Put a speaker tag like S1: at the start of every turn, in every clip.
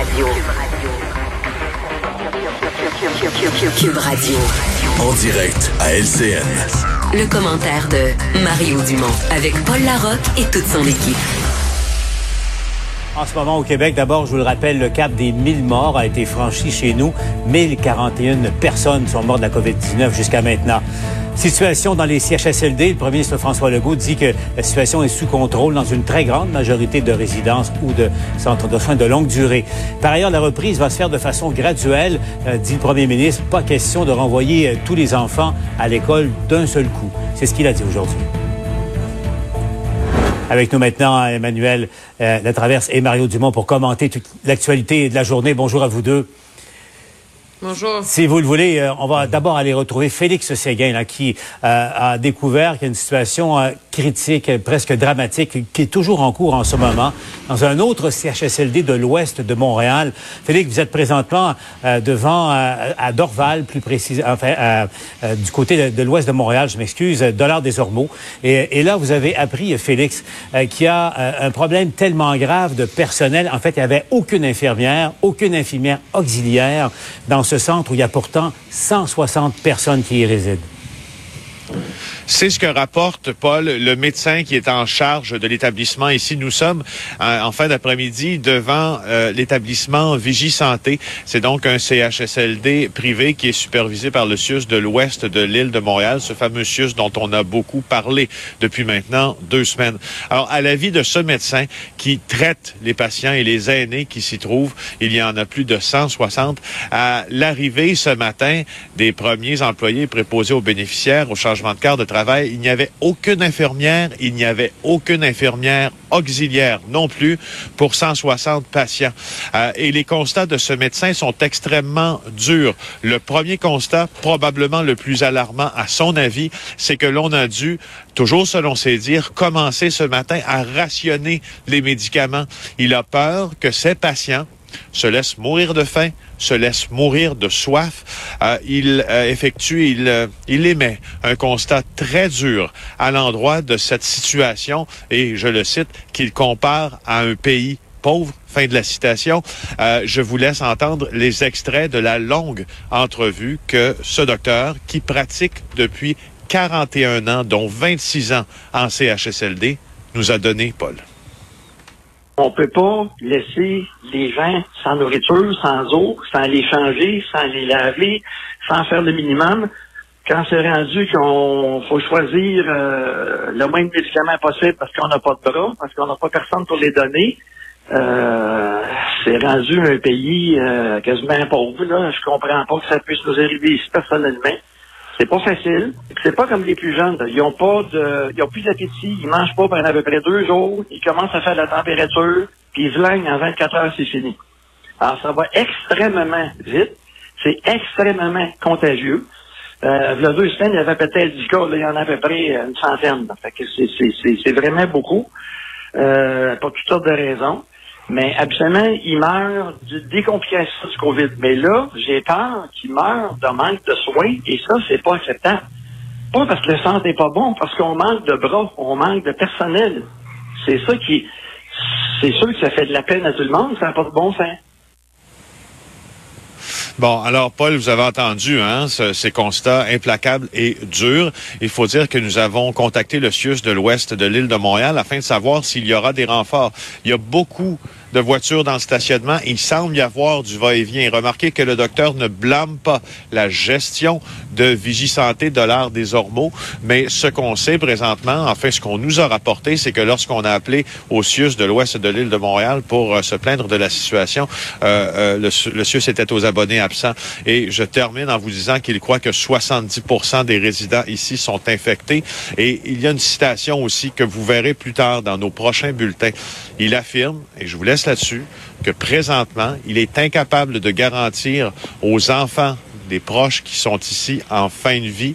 S1: Radio. Cube Radio.
S2: En direct à LCN.
S1: Le commentaire de Mario Dumont avec Paul Larocque et toute son équipe.
S3: En ce moment au Québec, d'abord, je vous le rappelle, le cap des 1000 morts a été franchi chez nous. 1041 personnes sont mortes de la COVID-19 jusqu'à maintenant. Situation dans les CHSLD, le premier ministre François Legault dit que la situation est sous contrôle dans une très grande majorité de résidences ou de centres de soins de longue durée. Par ailleurs, la reprise va se faire de façon graduelle, euh, dit le premier ministre. Pas question de renvoyer euh, tous les enfants à l'école d'un seul coup. C'est ce qu'il a dit aujourd'hui. Avec nous maintenant, Emmanuel euh, Latraverse et Mario Dumont pour commenter toute l'actualité de la journée. Bonjour à vous deux.
S4: Bonjour.
S3: Si vous le voulez, euh, on va d'abord aller retrouver Félix Séguin, là, qui euh, a découvert qu'il y a une situation euh, critique, presque dramatique, qui est toujours en cours en ce moment, dans un autre CHSLD de l'ouest de Montréal. Félix, vous êtes présentement devant, à Dorval, plus précisément, enfin, du côté de, l'ouest de Montréal, je m'excuse, Dollar des Ormeaux. Et, et, là, vous avez appris, Félix, qu'il y a un problème tellement grave de personnel. En fait, il n'y avait aucune infirmière, aucune infirmière auxiliaire dans ce centre où il y a pourtant 160 personnes qui y résident.
S5: C'est ce que rapporte Paul, le médecin qui est en charge de l'établissement. Ici, nous sommes euh, en fin d'après-midi devant euh, l'établissement Vigie Santé. C'est donc un CHSLD privé qui est supervisé par le CIUS de l'ouest de l'île de Montréal, ce fameux CIUS dont on a beaucoup parlé depuis maintenant deux semaines. Alors, à l'avis de ce médecin qui traite les patients et les aînés qui s'y trouvent, il y en a plus de 160. À l'arrivée ce matin des premiers employés préposés aux bénéficiaires au changement de carte de travail, il n'y avait aucune infirmière, il n'y avait aucune infirmière auxiliaire non plus pour 160 patients. Euh, et les constats de ce médecin sont extrêmement durs. Le premier constat, probablement le plus alarmant à son avis, c'est que l'on a dû, toujours selon ses dires, commencer ce matin à rationner les médicaments. Il a peur que ces patients se laissent mourir de faim, se laisse mourir de soif. Euh, il euh, effectue, il, euh, il émet un constat très dur à l'endroit de cette situation et je le cite, qu'il compare à un pays pauvre. Fin de la citation. je vous laisse entendre les extraits de la longue entrevue que ce docteur, qui pratique depuis 41 ans, dont 26 ans en CHSLD, nous a donné, Paul.
S6: On peut pas laisser les gens sans nourriture, sans eau, sans les changer, sans les laver, sans faire le minimum. Quand c'est rendu qu'on faut choisir euh, le moins de médicaments possible parce qu'on n'a pas de bras, parce qu'on n'a pas personne pour les donner, euh, c'est rendu un pays euh, quasiment pauvre. Là. Je comprends pas que ça puisse nous arriver ici personnellement. C'est pas facile. C'est pas comme les plus jeunes. Ils ont pas de, ils ont plus d'appétit. Ils mangent pas pendant à peu près deux jours. Ils commencent à faire de la température. Puis ils se en 24 heures, c'est fini. Alors, ça va extrêmement vite. C'est extrêmement contagieux. Euh, il y a deux semaines, il y avait peut-être 10 cas. Là, il y en a à peu près une centaine. Fait que c'est vraiment beaucoup. Euh, pour toutes sortes de raisons. Mais absolument, il meurt des complications du COVID. Mais là, j'ai peur qu'il meure de manque de soins et ça, c'est pas acceptable. Pas parce que le centre n'est pas bon, parce qu'on manque de bras, on manque de personnel. C'est ça qui, c'est sûr que ça fait de la peine à tout le monde, ça n'a pas de bon sens.
S5: Bon, alors Paul, vous avez entendu hein, ces constats implacables et durs. Il faut dire que nous avons contacté le CIUS de l'ouest de l'île de Montréal afin de savoir s'il y aura des renforts. Il y a beaucoup de voitures dans le stationnement. Il semble y avoir du va-et-vient. Remarquez que le docteur ne blâme pas la gestion de Vigie Santé de l'art des Ormeaux, mais ce qu'on sait présentement, enfin ce qu'on nous a rapporté, c'est que lorsqu'on a appelé au CIUS de l'ouest de l'île de Montréal pour euh, se plaindre de la situation, euh, euh, le, le CIUS était aux abonnés absents. Et je termine en vous disant qu'il croit que 70% des résidents ici sont infectés. Et il y a une citation aussi que vous verrez plus tard dans nos prochains bulletins. Il affirme, et je vous laisse là-dessus, que présentement, il est incapable de garantir aux enfants des proches qui sont ici en fin de vie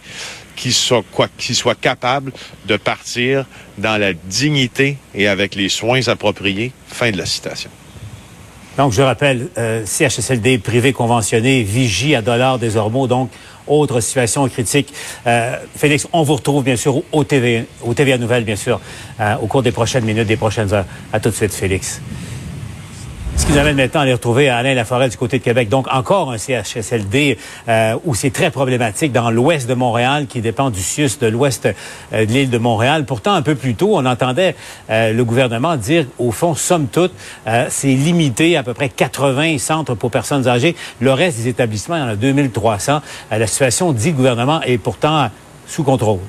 S5: qu'ils soient, quoi, soient capables de partir dans la dignité et avec les soins appropriés. Fin de la citation.
S3: Donc, je rappelle, euh, CHSLD privé conventionné, Vigie à dollars des Ormeaux, donc autre situation critique. Euh, Félix, on vous retrouve bien sûr au TV, au TVA Nouvelles, bien sûr, euh, au cours des prochaines minutes, des prochaines heures. À tout de suite, Félix. Nous amène maintenant à les retrouver à Alain Laforêt du côté de Québec. Donc, encore un CHSLD euh, où c'est très problématique dans l'ouest de Montréal, qui dépend du CIUS de l'ouest euh, de l'île de Montréal. Pourtant, un peu plus tôt, on entendait euh, le gouvernement dire, au fond, somme toute, c'est limité à peu près 80 centres pour personnes âgées. Le reste des établissements, il y en a 2300. la situation, dit le gouvernement, est pourtant sous contrôle.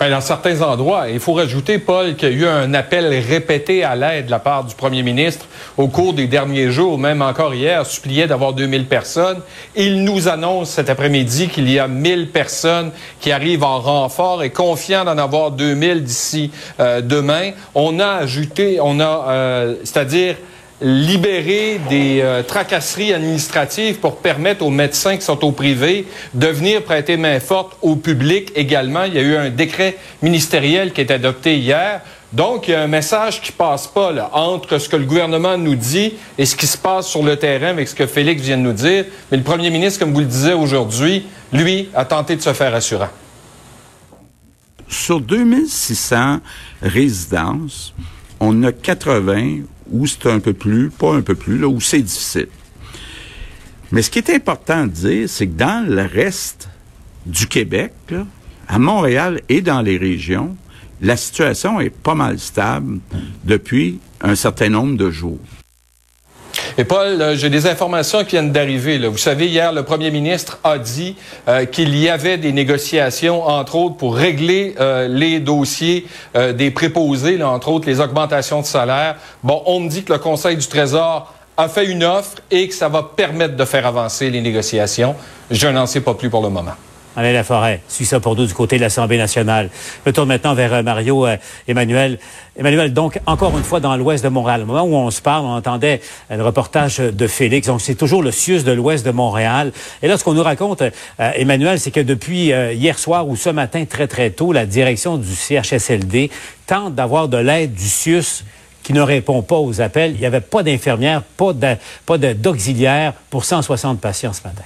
S7: Ben, dans certains endroits, il faut rajouter, Paul, qu'il y a eu un appel répété à l'aide de la part du premier ministre au cours des derniers jours, même encore hier, suppliait d'avoir 2000 personnes. Il nous annonce cet après-midi qu'il y a 1000 personnes qui arrivent en renfort et confiant d'en avoir 2000 d'ici euh, demain. On a ajouté, on a, euh, c'est-à-dire libérer des euh, tracasseries administratives pour permettre aux médecins qui sont au privé de venir prêter main forte au public également. Il y a eu un décret ministériel qui est adopté hier. Donc, il y a un message qui passe pas là, entre ce que le gouvernement nous dit et ce qui se passe sur le terrain avec ce que Félix vient de nous dire. Mais le premier ministre, comme vous le disiez aujourd'hui, lui, a tenté de se faire assurant.
S8: Sur 2600 résidences, on a 80 où c'est un peu plus, pas un peu plus, là, où c'est difficile. Mais ce qui est important de dire, c'est que dans le reste du Québec, à Montréal et dans les régions, la situation est pas mal stable depuis un certain nombre de jours.
S7: Et Paul, euh, j'ai des informations qui viennent d'arriver. Vous savez, hier, le premier ministre a dit euh, qu'il y avait des négociations, entre autres, pour régler euh, les dossiers des préposés, entre autres les augmentations de salaire. Bon, on me dit que le Conseil du Trésor a fait une offre et que ça va permettre de faire avancer les négociations. Je n'en sais pas plus pour le moment.
S3: Alain Laforêt suit ça pour nous du côté de l'Assemblée nationale. Je tourne maintenant vers euh, Mario euh, Emmanuel. Emmanuel, donc, encore une fois, dans l'ouest de Montréal. Au moment où on se parle, on entendait euh, le reportage de Félix. Donc, c'est toujours le CIUS de l'ouest de Montréal. Et là, ce qu'on nous raconte, Emmanuel, c'est que depuis hier soir ou ce matin, très, très tôt, la direction du CHSLD tente d'avoir de l'aide du CIUS qui ne répond pas aux appels. Il n'y avait pas d'infirmière, pas d'auxiliaire pour 160 patients ce matin.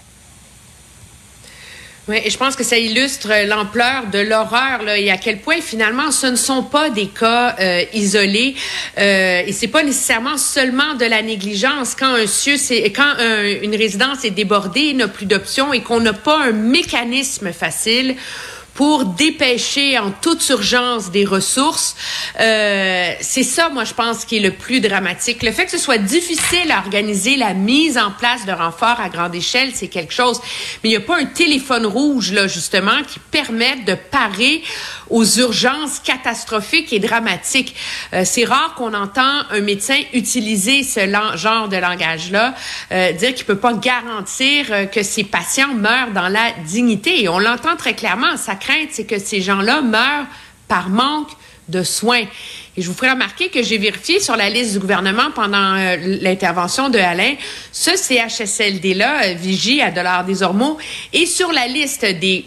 S4: Oui, et je pense que ça illustre l'ampleur de l'horreur là, et à quel point finalement ce ne sont pas des cas euh, isolés. Euh, et c'est pas nécessairement seulement de la négligence. Quand un c'est quand une résidence est débordée, n'a plus d'options et qu'on n'a pas un mécanisme facile pour dépêcher en toute urgence des ressources. Euh, c'est ça, moi, je pense, qui est le plus dramatique. Le fait que ce soit difficile à organiser la mise en place de renforts à grande échelle, c'est quelque chose. Mais il n'y a pas un téléphone rouge, là, justement, qui permette de parer aux urgences catastrophiques et dramatiques. Euh, c'est rare qu'on entend un médecin utiliser ce genre de langage-là, euh, dire qu'il peut pas garantir euh, que ses patients meurent dans la dignité. Et on l'entend très clairement. Ça c'est que ces gens-là meurent par manque de soins. Et je vous ferai remarquer que j'ai vérifié sur la liste du gouvernement pendant euh, l'intervention de Alain, ce CHSLD-là, euh, Vigie à Dollars des Ormeaux, et sur la liste des,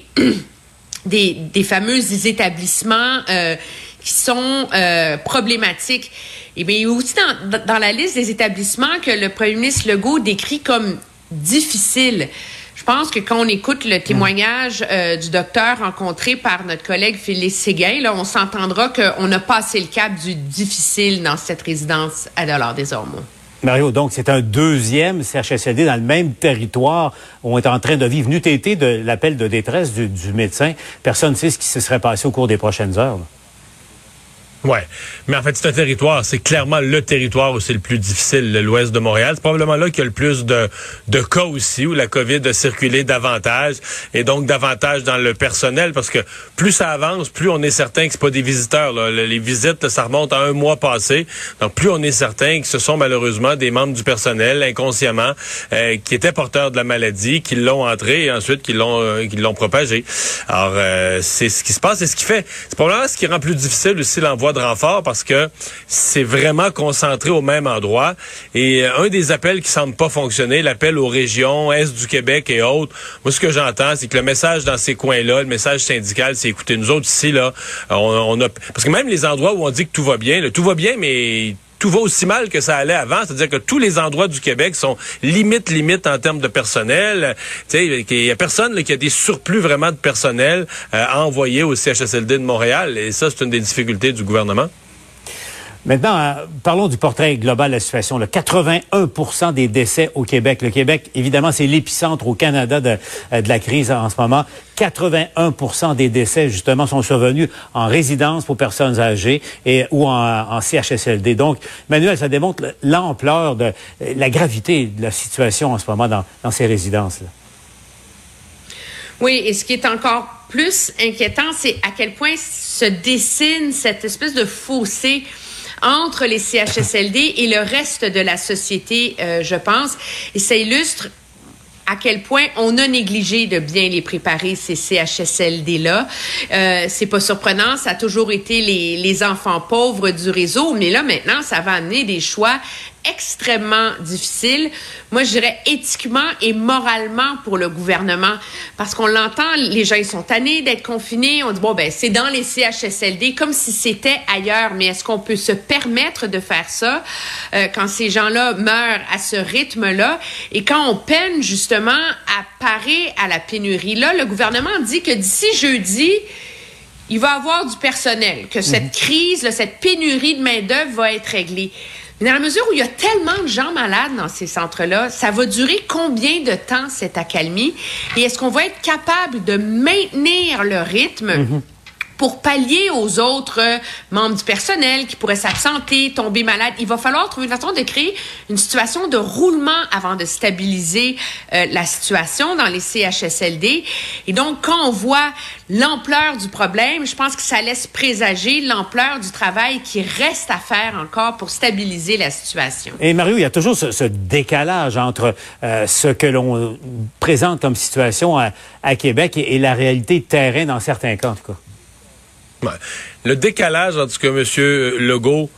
S4: des, fameux établissements euh, qui sont problématiques. Et bien, il y a aussi dans, dans la liste des établissements que le premier ministre Legault décrit comme difficiles. Je pense que quand on écoute le témoignage euh, du docteur rencontré par notre collègue Félix Séguin, on s'entendra qu'on a passé le cap du difficile dans cette résidence à Dollars des Ormeaux.
S3: Mario, donc c'est un deuxième CHSLD dans le même territoire où on est en train de vivre. N'eût été de l'appel de détresse du, médecin, personne ne sait ce qui se serait passé au cours des prochaines heures.
S9: Ouais, mais en fait c'est un territoire, c'est clairement le territoire où c'est le plus difficile, l'ouest de Montréal. C'est probablement là qu'il y a le plus de, de cas aussi où la COVID a circulé davantage et donc davantage dans le personnel parce que plus ça avance, plus on est certain que c'est pas des visiteurs. Là. Les visites, ça remonte à un mois passé, donc plus on est certain que ce sont malheureusement des membres du personnel inconsciemment euh, qui étaient porteurs de la maladie, qui l'ont entré et ensuite qui l'ont euh, qui l'ont propagé. Alors euh, c'est ce qui se passe et ce qui fait, c'est probablement ce qui rend plus difficile aussi l'envoi de renfort parce que c'est vraiment concentré au même endroit. Et euh, un des appels qui semble pas fonctionner, l'appel aux régions, Est du Québec et autres, moi, ce que j'entends, c'est que le message dans ces coins-là, le message syndical, c'est écoutez, nous autres ici, là, on, a... Parce que même les endroits où on dit que tout va bien, tout va bien, mais tout va aussi mal que ça allait avant. C'est-à-dire que tous les endroits du Québec sont limite, limite en termes de personnel. Il y a personne qui a des surplus vraiment de personnel euh, à envoyer au CHSLD de Montréal. Et ça, c'est une des difficultés du gouvernement.
S3: Maintenant, euh, parlons du portrait global de la situation. Le 81% des décès au Québec. Le Québec, évidemment, c'est l'épicentre au Canada de, euh, la crise en ce moment. 81% des décès, justement, sont survenus en résidence pour personnes âgées et ou en, CHSLD. Donc, Manuel, ça démontre l'ampleur de la gravité de la situation en ce moment dans, dans ces résidences. -là.
S4: Oui, et ce qui est encore plus inquiétant, c'est à quel point se dessine cette espèce de fossé entre les CHSLD et le reste de la société, euh, je pense. Et ça illustre à quel point on a négligé de bien les préparer, ces CHSLD-là. Euh, c'est pas surprenant, ça a toujours été les, les enfants pauvres du réseau, mais là, maintenant, ça va amener des choix extrêmement difficile, moi je dirais éthiquement et moralement pour le gouvernement. Parce qu'on l'entend, les gens ils sont tannés d'être confinés, on dit bon ben c'est dans les CHSLD comme si c'était ailleurs, mais est-ce qu'on peut se permettre de faire ça euh, quand ces gens-là meurent à ce rythme-là? Et quand on peine justement à parer à la pénurie là, le gouvernement dit que d'ici jeudi il va avoir du personnel, que cette mhm. crise, là, cette pénurie de main-d'œuvre va être réglée. Dans la mesure où il y a tellement de gens malades dans ces centres-là, ça va durer combien de temps cette accalmie? Et est-ce qu'on va être capable de maintenir le rythme? Mm-hmm pour pallier aux autres euh, membres du personnel qui pourraient s'absenter, tomber malades. Il va falloir trouver une façon de créer une situation de roulement avant de stabiliser euh, la situation dans les CHSLD. Et donc, quand on voit l'ampleur du problème, je pense que ça laisse présager l'ampleur du travail qui reste à faire encore pour stabiliser la situation.
S3: Et Mario, il y a toujours ce, décalage entre euh, ce que l'on présente comme situation à, Québec et, et, la réalité terrain dans certains cas, en tout cas.
S9: Le décalage entre ce que M. Legault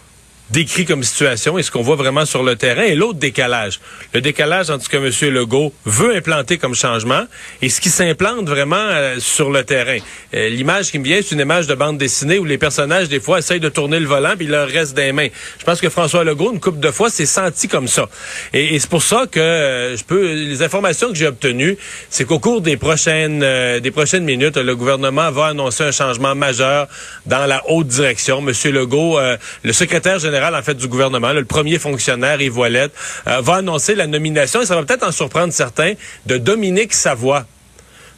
S9: décrit comme situation et ce qu'on voit vraiment sur le terrain et l'autre décalage. Le décalage entre ce que M. Legault veut implanter comme changement et ce qui s'implante vraiment euh, sur le terrain. Euh, l'image qui me vient, c'est une image de bande dessinée où les personnages, des fois, essayent de tourner le volant puis il leur reste des mains. Je pense que François Legault, une couple de fois, s'est senti comme ça. Et, et c'est pour ça que euh, je peux, les informations que j'ai obtenues, c'est qu'au cours des prochaines, des prochaines minutes, le gouvernement va annoncer un changement majeur dans la haute direction. M. Legault, le secrétaire général en fait du gouvernement, le premier fonctionnaire, Yves euh, va annoncer la nomination, et ça va peut-être en surprendre certains, de Dominique Savoie.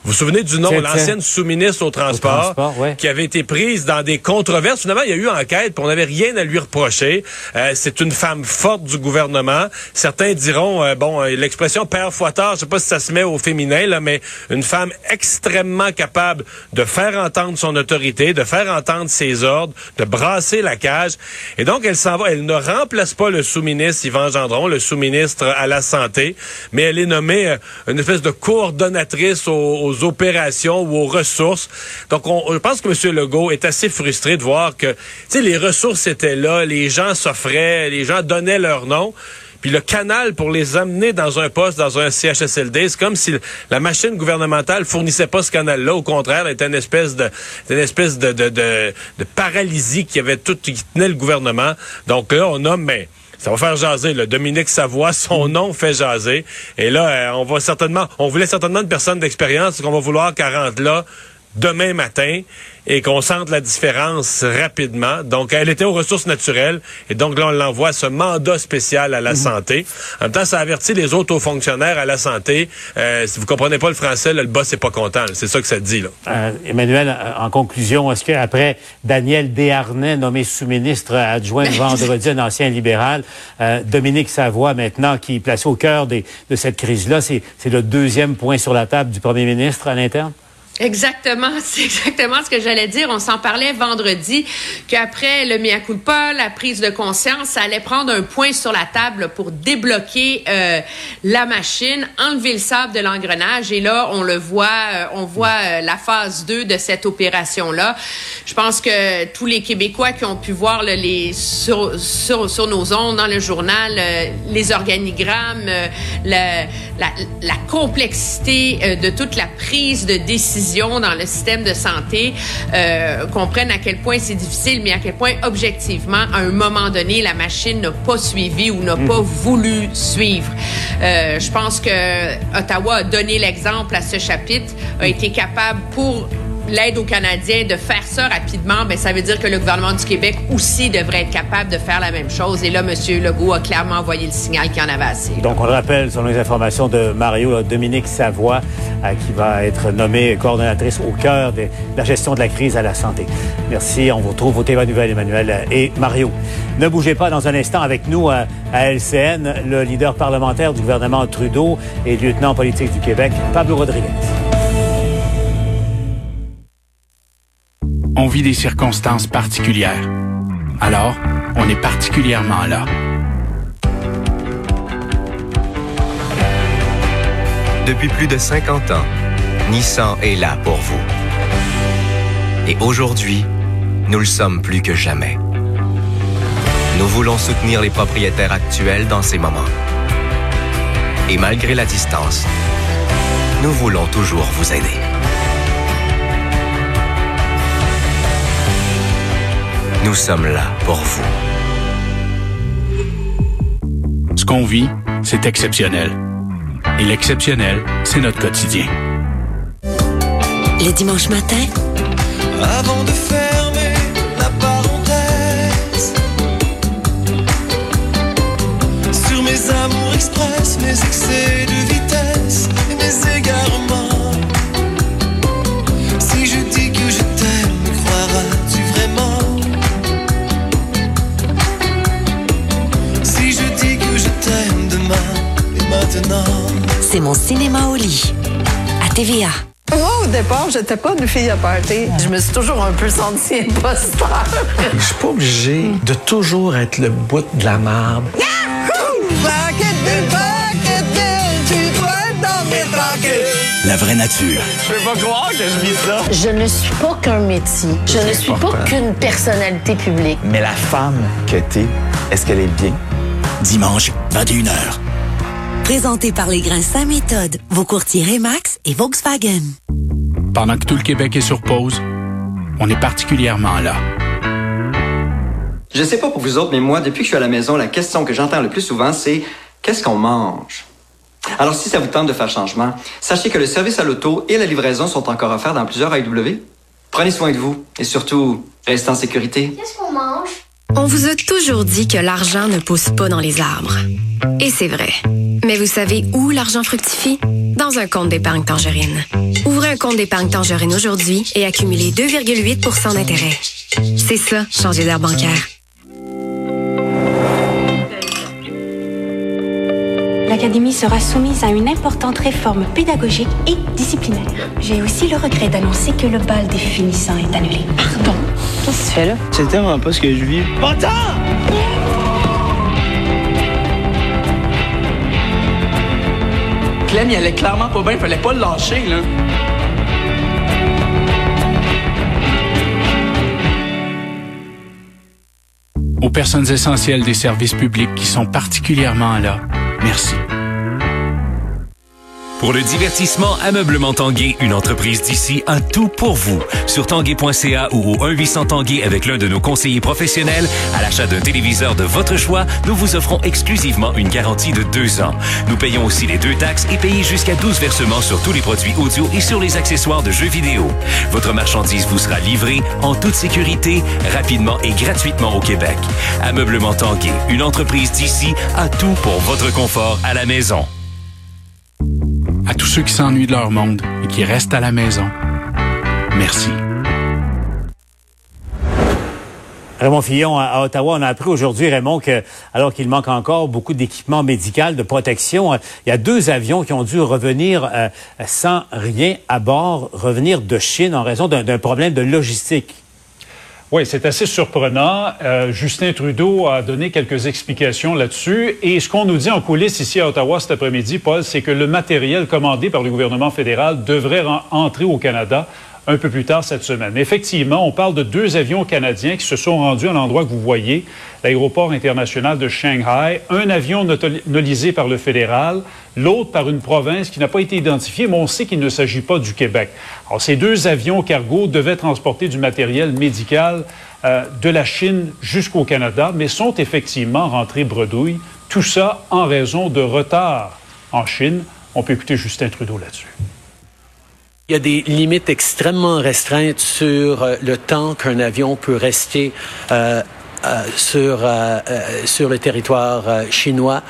S9: Vous vous souvenez du nom, l'ancienne sous-ministre au transport, qui avait été prise dans des controverses. Finalement, il y a eu enquête, puis on n'avait rien à lui reprocher. Euh, c'est une femme forte du gouvernement. Certains diront, euh, bon, euh, l'expression père fouettard, je sais pas si ça se met au féminin, là, mais une femme extrêmement capable de faire entendre son autorité, de faire entendre ses ordres, de brasser la cage. Et donc, elle s'en va. Elle ne remplace pas le sous-ministre Yvan Gendron, le sous-ministre à la santé, mais elle est nommée une espèce de coordonnatrice aux opérations ou aux ressources. Donc, on, je pense que M. Legault est assez frustré de voir que, tu les ressources étaient là, les gens s'offraient, les gens donnaient leur nom. Puis le canal pour les amener dans un poste, dans un CHSLD, c'est comme si la machine gouvernementale fournissait pas ce canal-là. Au contraire, était une espèce de, espèce de, de, de, de paralysie qui avait tout, qui tenait le gouvernement. Donc là, on a, mais ça va faire jaser. Le Dominique Savoie, son nom fait jaser. Et là, euh, on va certainement, on voulait certainement une personne d'expérience qu'on va vouloir 40 là demain matin et qu'on sente la différence rapidement. Donc, elle était aux ressources naturelles et donc là, on l'envoie ce mandat spécial à la mhm. santé. En même temps, ça avertit les autres hauts fonctionnaires à la santé. Euh, si vous comprenez pas le français, le boss n'est pas content. C'est ça que ça dit. Là.
S3: Euh, Emmanuel, euh, en conclusion, est-ce qu'après Daniel Desharnais, nommé sous-ministre adjoint vendredi, un ancien libéral, euh, Dominique Savoie, maintenant, qui est placé au cœur des, de cette crise-là, c'est le deuxième point sur la table du premier ministre à l'interne?
S4: Exactement, c'est exactement ce que j'allais dire. On s'en parlait vendredi qu'après le mea culpa, la prise de conscience, ça allait prendre un point sur la table pour débloquer euh, la machine, enlever le sable de l'engrenage. Et là, on le voit, euh, on voit euh, la phase 2 de cette opération-là. Je pense que tous les Québécois qui ont pu voir les sur, sur, sur, nos ondes dans le journal, les organigrammes, la, la, la complexité de toute la prise de décision dans le système de santé euh, comprennent à quel point c'est difficile, mais à quel point objectivement, à un moment donné, la machine n'a pas suivi ou n'a pas mhm. voulu suivre. Euh, je pense que Ottawa a donné l'exemple à ce chapitre, a été capable pour l'aide aux Canadiens, de faire ça rapidement, ben ça veut dire que le gouvernement du Québec aussi devrait être capable de faire la même chose. Et là, M. Legault a clairement envoyé le signal qu'il en avait assez.
S3: Donc, on le rappelle, selon les informations de Mario, Dominique Savoie, euh, qui va être nommée coordonnatrice au cœur de la gestion de la crise à la santé. Merci. On vous retrouve au TVA Nouvelle, Emmanuel et Mario. Ne bougez pas dans un instant avec nous à, à LCN, le leader parlementaire du gouvernement Trudeau et lieutenant politique du Québec, Pablo Rodriguez.
S10: On vit des circonstances particulières. Alors, on est particulièrement là.
S11: Depuis plus de 50 ans, Nissan est là pour vous. Et aujourd'hui, nous le sommes plus que jamais. Nous voulons soutenir les propriétaires actuels dans ces moments. Et malgré la distance, nous voulons toujours vous aider. Nous sommes là pour vous.
S10: Ce qu'on vit, c'est exceptionnel. Et l'exceptionnel, c'est notre quotidien.
S1: Les dimanches matins,
S12: Avant de fermer la parenthèse Sur mes amours express, mes excès de vitesse et mes égarements maintenant
S1: c'est mon cinéma au lit. À TVA.
S13: Moi, au départ, j'étais pas une fille à party. Je me suis toujours un peu sentie imposteur.
S14: Je suis pas obligé de toujours être le bout de la marbre.
S2: La vraie nature.
S14: Je peux pas croire que je vis ça.
S15: Je ne suis pas qu'un métier. Je ne suis pas qu'une personnalité publique.
S16: Mais la femme que t'es, est-ce qu'elle est bien?
S2: Dimanche, 21h.
S1: Présenté par les grains Saint Méthode, vos courtiers Remax et Volkswagen.
S10: Pendant que tout le Québec est sur pause, on est particulièrement là.
S17: Je sais pas pour vous autres, mais moi, depuis que je suis à la maison, la question que j'entends le plus souvent, c'est qu'est-ce qu'on mange? Alors, si ça vous tente de faire changement, sachez que le service à l'auto et la livraison sont encore offerts dans plusieurs AEW. Prenez soin de vous et surtout, restez en sécurité.
S18: Qu'est-ce qu'on mange?
S19: On vous a toujours dit que l'argent ne pousse pas dans les arbres. Et c'est vrai. Mais vous savez où l'argent fructifie? Dans un compte d'épargne tangerine. Ouvrez un compte d'épargne tangerine aujourd'hui et accumulez 2,8% d'intérêt. C'est ça, changer d'air bancaire.
S20: Sera soumise à une importante réforme pédagogique et disciplinaire. J'ai aussi le regret d'annoncer que le bal des finissants est annulé. Pardon?
S21: Qu'est-ce que tu fais là? C'est tellement pas ce que je vis.
S14: Attends!
S21: Clem, il allait clairement pas bien, fallait pas le lâcher, là.
S10: Aux personnes essentielles des services publics qui sont particulièrement là, merci.
S22: Pour le divertissement, Ameublement Tanguay, une entreprise d'ici, a tout pour vous. Sur tanguay.ca ou au 1-800 Tanguay avec l'un de nos conseillers professionnels, à l'achat d'un téléviseur de votre choix, nous vous offrons exclusivement une garantie de deux ans. Nous payons aussi les deux taxes et payez jusqu'à 12 versements sur tous les produits audio et sur les accessoires de jeux vidéo. Votre marchandise vous sera livrée en toute sécurité, rapidement et gratuitement au Québec. Ameublement Tanguay, une entreprise d'ici, a tout pour votre confort à la maison.
S10: À tous ceux qui s'ennuient de leur monde et qui restent à la maison, merci.
S3: Raymond Fillon, à Ottawa, on a appris aujourd'hui, Raymond, que alors qu'il manque encore beaucoup d'équipements médicaux de protection, euh, il y a deux avions qui ont dû revenir euh, sans rien à bord, revenir de Chine en raison d'un problème de logistique.
S23: Oui, c'est assez surprenant. Euh, Justin Trudeau a donné quelques explications là-dessus. Et ce qu'on nous dit en coulisses ici à Ottawa cet après-midi, Paul, c'est que le matériel commandé par le gouvernement fédéral devrait entrer au Canada un peu plus tard cette semaine. Effectivement, on parle de deux avions canadiens qui se sont rendus à l'endroit que vous voyez, l'aéroport international de Shanghai. Un avion nolisé par le fédéral, l'autre par une province qui n'a pas été identifiée, mais on sait qu'il ne s'agit pas du Québec. Alors, ces deux avions cargo devaient transporter du matériel médical euh, de la Chine jusqu'au Canada, mais sont effectivement rentrés bredouilles. Tout ça en raison de retard en Chine. On peut écouter Justin Trudeau là-dessus.
S24: Il y a des limites extrêmement restreintes sur euh, le temps qu'un avion peut rester euh, euh, sur sur le territoire chinois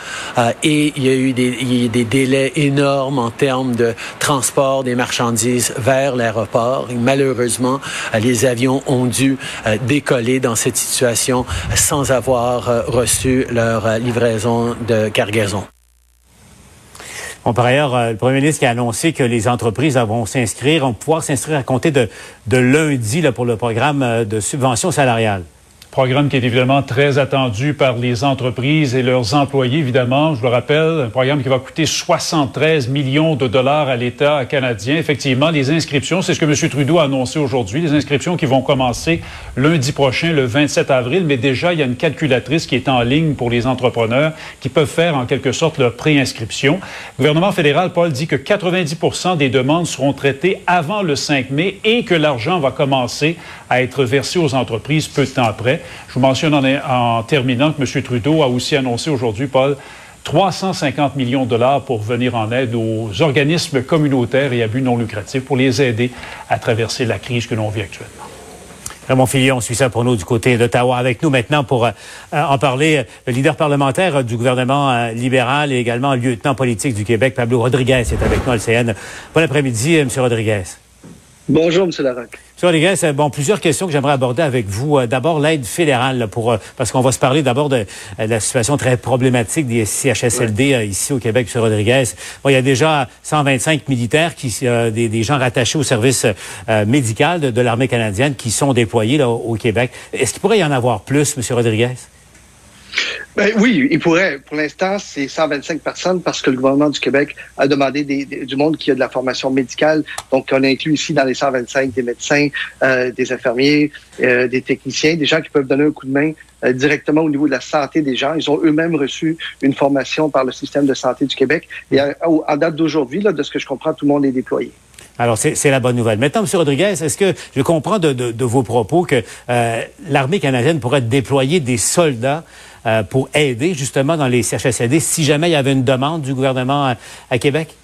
S24: et il y a eu des, il y a eu des délais énormes en termes de transport des marchandises vers l'aéroport. Malheureusement, les avions ont dû décoller dans cette situation sans avoir reçu leur livraison de cargaison.
S3: Par ailleurs, euh, le premier ministre a annoncé que les entreprises vont s'inscrire, vont pouvoir s'inscrire à compter de, lundi pour le programme euh, de subvention salariale.
S23: Programme qui est évidemment très attendu par les entreprises et leurs employés, évidemment. Je le rappelle, un programme qui va coûter 73 millions de dollars à l'État canadien. Effectivement, les inscriptions, c'est ce que M. Trudeau a annoncé aujourd'hui, les inscriptions qui vont commencer lundi prochain, le 27 avril. Mais déjà, il y a une calculatrice qui est en ligne pour les entrepreneurs qui peuvent faire en quelque sorte leur préinscription. Le gouvernement fédéral, Paul, dit que 90% des demandes seront traitées avant le 5 mai et que l'argent va commencer à être versé aux entreprises peu de temps après. Je vous mentionne en, en terminant que M. Trudeau a aussi annoncé aujourd'hui, Paul, 350 millions de dollars pour venir en aide aux organismes communautaires et à but non lucratif pour les aider à traverser la crise que l'on vit actuellement.
S3: Raymond Fillon suit ça pour nous du côté d'Ottawa. Avec nous maintenant pour euh, en parler, le leader parlementaire du gouvernement euh, libéral et également lieutenant politique du Québec, Pablo Rodriguez, est avec nous à LCN. Bon après-midi, M. Rodriguez.
S25: Bonjour, M. Larocque.
S3: M. Rodriguez, bon, plusieurs questions que j'aimerais aborder avec vous. Euh, D'abord, l'aide fédérale, là, pour, euh, parce qu'on va se parler d'abord de, euh, la situation très problématique des CHSLD ici au Québec, M. Rodriguez. Bon, il y a déjà 125 militaires, qui, euh, des, des gens rattachés au service euh, médical de, de l'armée canadienne qui sont déployés là, au, au Québec. Est-ce qu'il pourrait y en avoir plus, M. Rodriguez?
S25: Ben oui, il pourrait. Pour l'instant, c'est 125 personnes parce que le gouvernement du Québec a demandé du monde qui a de la formation médicale. Donc, on a inclus ici dans les 125 des médecins, euh, des infirmiers, euh, des techniciens, des gens qui peuvent donner un coup de main euh, directement au niveau de la santé des gens. Ils ont eux-mêmes reçu une formation par le système de santé du Québec. Et à- date d'aujourd'hui, de ce que je comprends, tout le monde est déployé.
S3: Alors, c'est la bonne nouvelle. Maintenant, M. Rodriguez, est-ce que je comprends de, vos propos que l'armée canadienne pourrait déployer des soldats euh, pour aider justement dans les CHSLD si jamais il y avait une demande du gouvernement à, à Québec?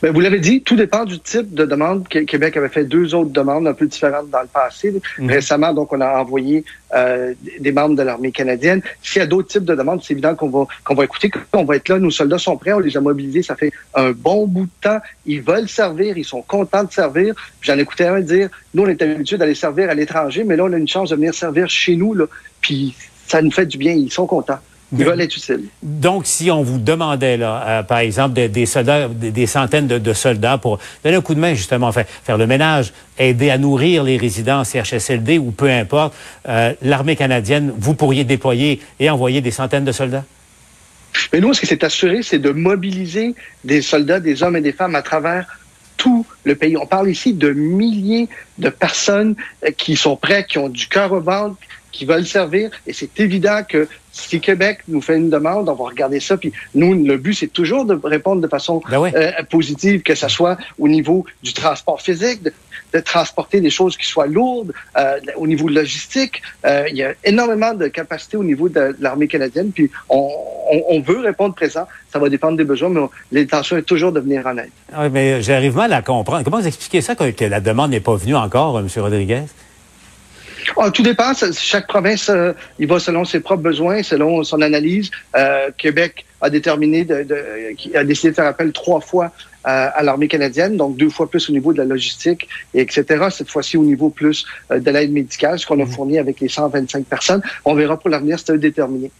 S25: Ben, vous l'avez dit, tout dépend du type de demande. Québec avait fait deux autres demandes un peu différentes dans le passé.
S3: Mhm.
S25: Récemment, donc, on a envoyé euh, des membres de l'armée canadienne. S'il y a d'autres types de demandes, c'est évident qu'on va qu'on va écouter, qu'on va être là. Nos soldats sont prêts, on les a mobilisés. Ça fait un bon bout de temps. Ils veulent servir, ils sont contents de servir. J'en écoutais un dire, nous, on est habitués d'aller servir à l'étranger, mais là, on a une chance de venir servir chez nous. Là, puis ça nous fait du bien. Ils sont contents. Ils veulent être utiles.
S3: Donc, si on vous demandait, là, euh, par exemple, des, des soldats, des, des centaines de, de soldats pour donner un coup de main, justement, faire, faire le ménage, aider à nourrir les résidents CHSLD ou peu importe, euh, l'armée canadienne, vous pourriez déployer et envoyer des centaines de soldats?
S25: Mais nous, ce qui s'est assuré, c'est de mobiliser des soldats, des hommes et des femmes à travers tout le pays. On parle ici de milliers de personnes euh, qui sont prêtes, qui ont du cœur au ventre, qui veulent servir. Et c'est évident que si Québec nous fait une demande, on va regarder ça. Puis nous, le but, c'est toujours de répondre de façon euh, positive, que ce soit au niveau du transport physique, de, de transporter des choses qui soient lourdes, euh, au niveau logistique. Euh, il y a énormément de capacités au niveau de, de l'armée canadienne. Puis on, on, on veut répondre présent. Ça va dépendre des besoins, mais on- l'intention est toujours de venir en aide.
S3: Ah Oui, mais j'arrive mal à comprendre. Comment vous expliquez ça que, que la demande n'est pas venue encore, M. Rodriguez?
S25: Ah, tout dépend. Chaque province, euh, il va selon ses propres besoins, selon son analyse. Euh, Québec a déterminé, de, de- a décidé de faire appel trois fois euh, à l'armée canadienne, donc deux fois plus au niveau de la logistique, et etc. Cette fois-ci au niveau plus euh, de l'aide médicale, ce qu'on a fourni avec les 125 personnes. On verra pour l'avenir, c'est déterminer.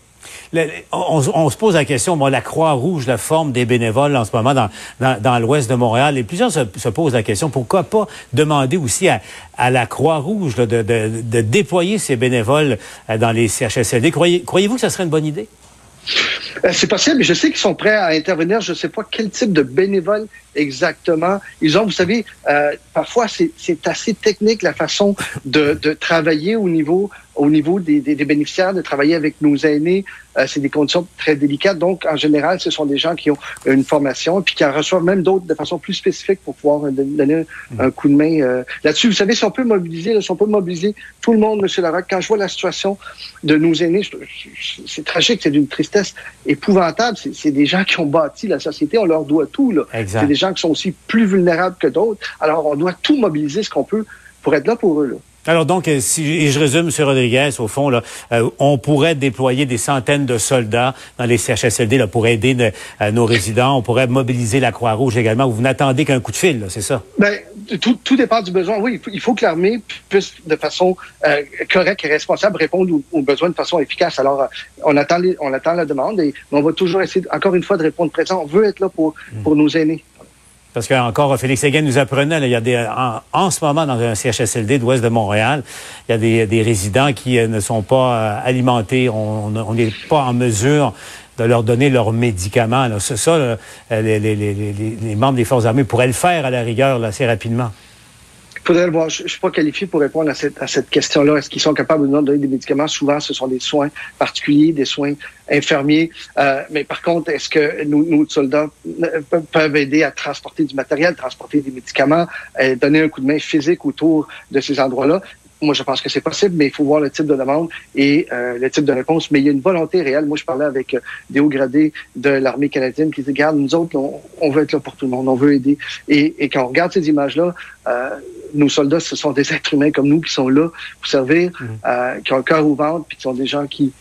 S3: On, se pose la question, moi, la Croix-Rouge, la forme des bénévoles en ce moment dans, l'ouest de Montréal, et plusieurs se, se posent la question, pourquoi pas demander aussi à, la Croix-Rouge de, déployer ces bénévoles euh, dans les CHSLD? Croyez, croyez-vous que ça serait une bonne idée?
S25: Euh, C'est possible. Je sais qu'ils sont prêts à intervenir. Je ne sais pas quel type de bénévoles exactement ils ont. Vous savez, euh, parfois c'est assez technique la façon de, travailler au niveau au niveau des, bénéficiaires, de travailler avec nos aînés. Euh, c'est des conditions très délicates. Donc, en général, ce sont des gens qui ont une formation et puis qui en reçoivent même d'autres de façon plus spécifique pour pouvoir donner un coup de main euh, là-dessus. Vous savez, si on peut mobiliser, tout le monde, M. Larocque, quand je vois la situation de nos aînés, c'est tragique, c'est d'une tristesse épouvantable. C'est des gens qui ont bâti la société, on leur doit tout. C'est des gens qui sont aussi plus vulnérables que d'autres. Alors, on doit tout mobiliser ce qu'on peut pour être là pour eux. Là.
S3: Alors donc, euh, si et je résume, M. Rodriguez, au fond, là, euh, on pourrait déployer des centaines de soldats dans les CHSLD là, pour aider euh, nos résidents. On pourrait mobiliser la Croix-Rouge également. Vous n'attendez qu'un coup de fil, c'est ça?
S25: Ben, tout, tout, dépend du besoin. Oui, il faut, que l'armée puisse, de façon correcte et responsable, répondre aux, besoins de façon efficace. Alors, on attend, les, on attend la demande et on va toujours essayer, encore une fois, de répondre présent. On veut être là pour, pour nos aînés.
S3: Parce qu'encore, Félix Séguin nous apprenait, il y a des, en, ce moment, dans un CHSLD de l'ouest de Montréal, il y a des, résidents qui euh, ne sont pas euh, alimentés. On n'est pas en mesure de leur donner leurs médicaments. C'est ça, euh, les, les, les, les, membres des Forces armées pourraient le faire à la rigueur là, assez rapidement.
S25: Faudrait le voir. Je ne suis pas qualifié pour répondre à cette, à cette question-là. Est-ce qu'ils sont capables de donner des médicaments? Souvent, ce sont des soins particuliers, des soins infirmiers. Euh, mais par contre, est-ce que nos, nos, soldats peuvent aider à transporter du matériel, transporter des médicaments, euh, donner un coup de main physique autour de ces endroits-là? Moi, je pense que c'est possible, mais il faut voir le type de demande et euh, le type de réponse. Mais il y a une volonté réelle. Moi, je parlais avec euh, des hauts gradés de l'armée canadienne qui disaient, regarde, nous autres, on, on, veut être là pour tout le monde, on veut aider. Et, et quand on regarde ces images-là, euh, nos soldats, ce sont des êtres humains comme nous qui sont là pour servir, mmh. euh, qui ont le cœur au ventre, puis qui sont des gens qui,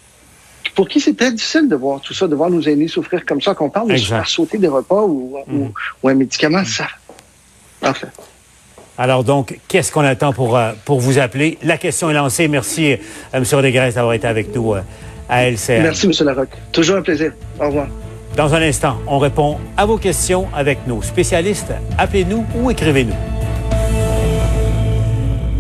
S25: pour qui c'est très difficile de voir tout ça, de voir nos aînés souffrir comme ça, qu'on parle de faire sauter des repas ou, mmh. ou, ou un médicament, ça. Parfait.
S3: Alors donc, qu'est-ce qu'on attend pour, euh, pour vous appeler? La question est lancée. Merci, euh, M. Rodriguez, d'avoir été avec nous euh, à LCR.
S25: Merci, M. Larocque. Toujours un plaisir. Au revoir.
S3: Dans un instant, on répond à vos questions avec nos spécialistes. Appelez-nous ou écrivez-nous.